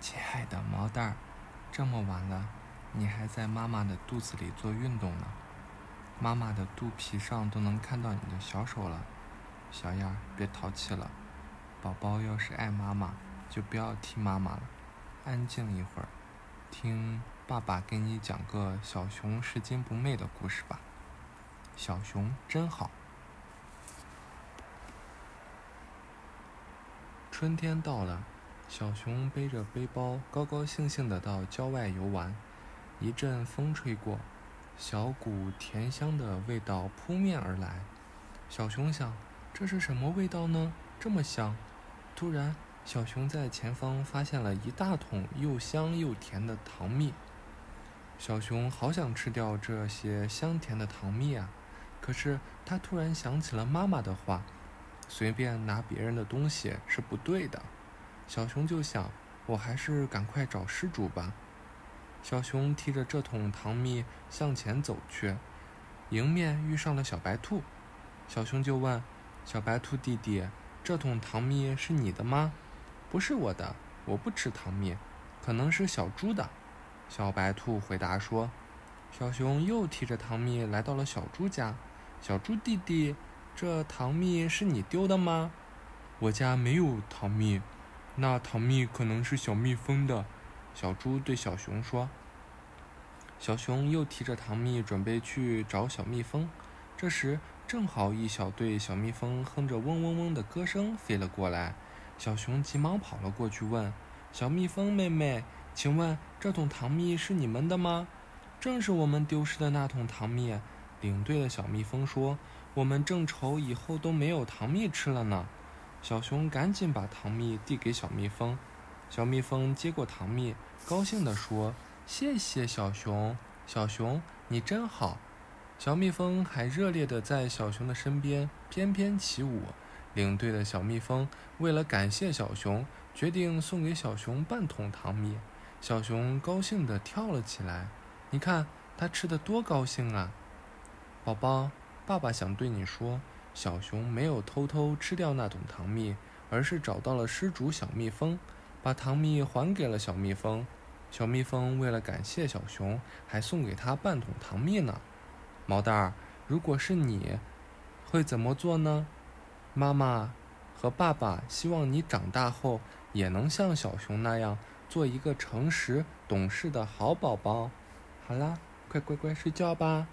亲爱的毛蛋儿，这么晚了，你还在妈妈的肚子里做运动呢。妈妈的肚皮上都能看到你的小手了。小样儿，别淘气了。宝宝要是爱妈妈，就不要踢妈妈了。安静一会儿，听爸爸给你讲个小熊拾金不昧的故事吧。小熊真好。春天到了。小熊背着背包，高高兴兴地到郊外游玩。一阵风吹过，小股甜香的味道扑面而来。小熊想：这是什么味道呢？这么香！突然，小熊在前方发现了一大桶又香又甜的糖蜜。小熊好想吃掉这些香甜的糖蜜啊！可是他突然想起了妈妈的话：随便拿别人的东西是不对的。小熊就想，我还是赶快找失主吧。小熊提着这桶糖蜜向前走去，迎面遇上了小白兔。小熊就问：“小白兔弟弟，这桶糖蜜是你的吗？”“不是我的，我不吃糖蜜，可能是小猪的。”小白兔回答说。小熊又提着糖蜜来到了小猪家。“小猪弟弟，这糖蜜是你丢的吗？”“我家没有糖蜜。”那糖蜜可能是小蜜蜂的，小猪对小熊说。小熊又提着糖蜜准备去找小蜜蜂，这时正好一小队小蜜蜂哼着嗡嗡嗡的歌声飞了过来。小熊急忙跑了过去问：“小蜜蜂妹妹，请问这桶糖蜜是你们的吗？”“正是我们丢失的那桶糖蜜。”领队的小蜜蜂说：“我们正愁以后都没有糖蜜吃了呢。”小熊赶紧把糖蜜递给小蜜蜂，小蜜蜂接过糖蜜，高兴地说：“谢谢小熊，小熊你真好。”小蜜蜂还热烈地在小熊的身边翩翩起舞。领队的小蜜蜂为了感谢小熊，决定送给小熊半桶糖蜜。小熊高兴地跳了起来，你看它吃得多高兴啊！宝宝，爸爸想对你说。小熊没有偷偷吃掉那桶糖蜜，而是找到了失主小蜜蜂，把糖蜜还给了小蜜蜂。小蜜蜂为了感谢小熊，还送给他半桶糖蜜呢。毛蛋儿，如果是你，会怎么做呢？妈妈和爸爸希望你长大后也能像小熊那样，做一个诚实懂事的好宝宝。好啦，快乖乖睡觉吧。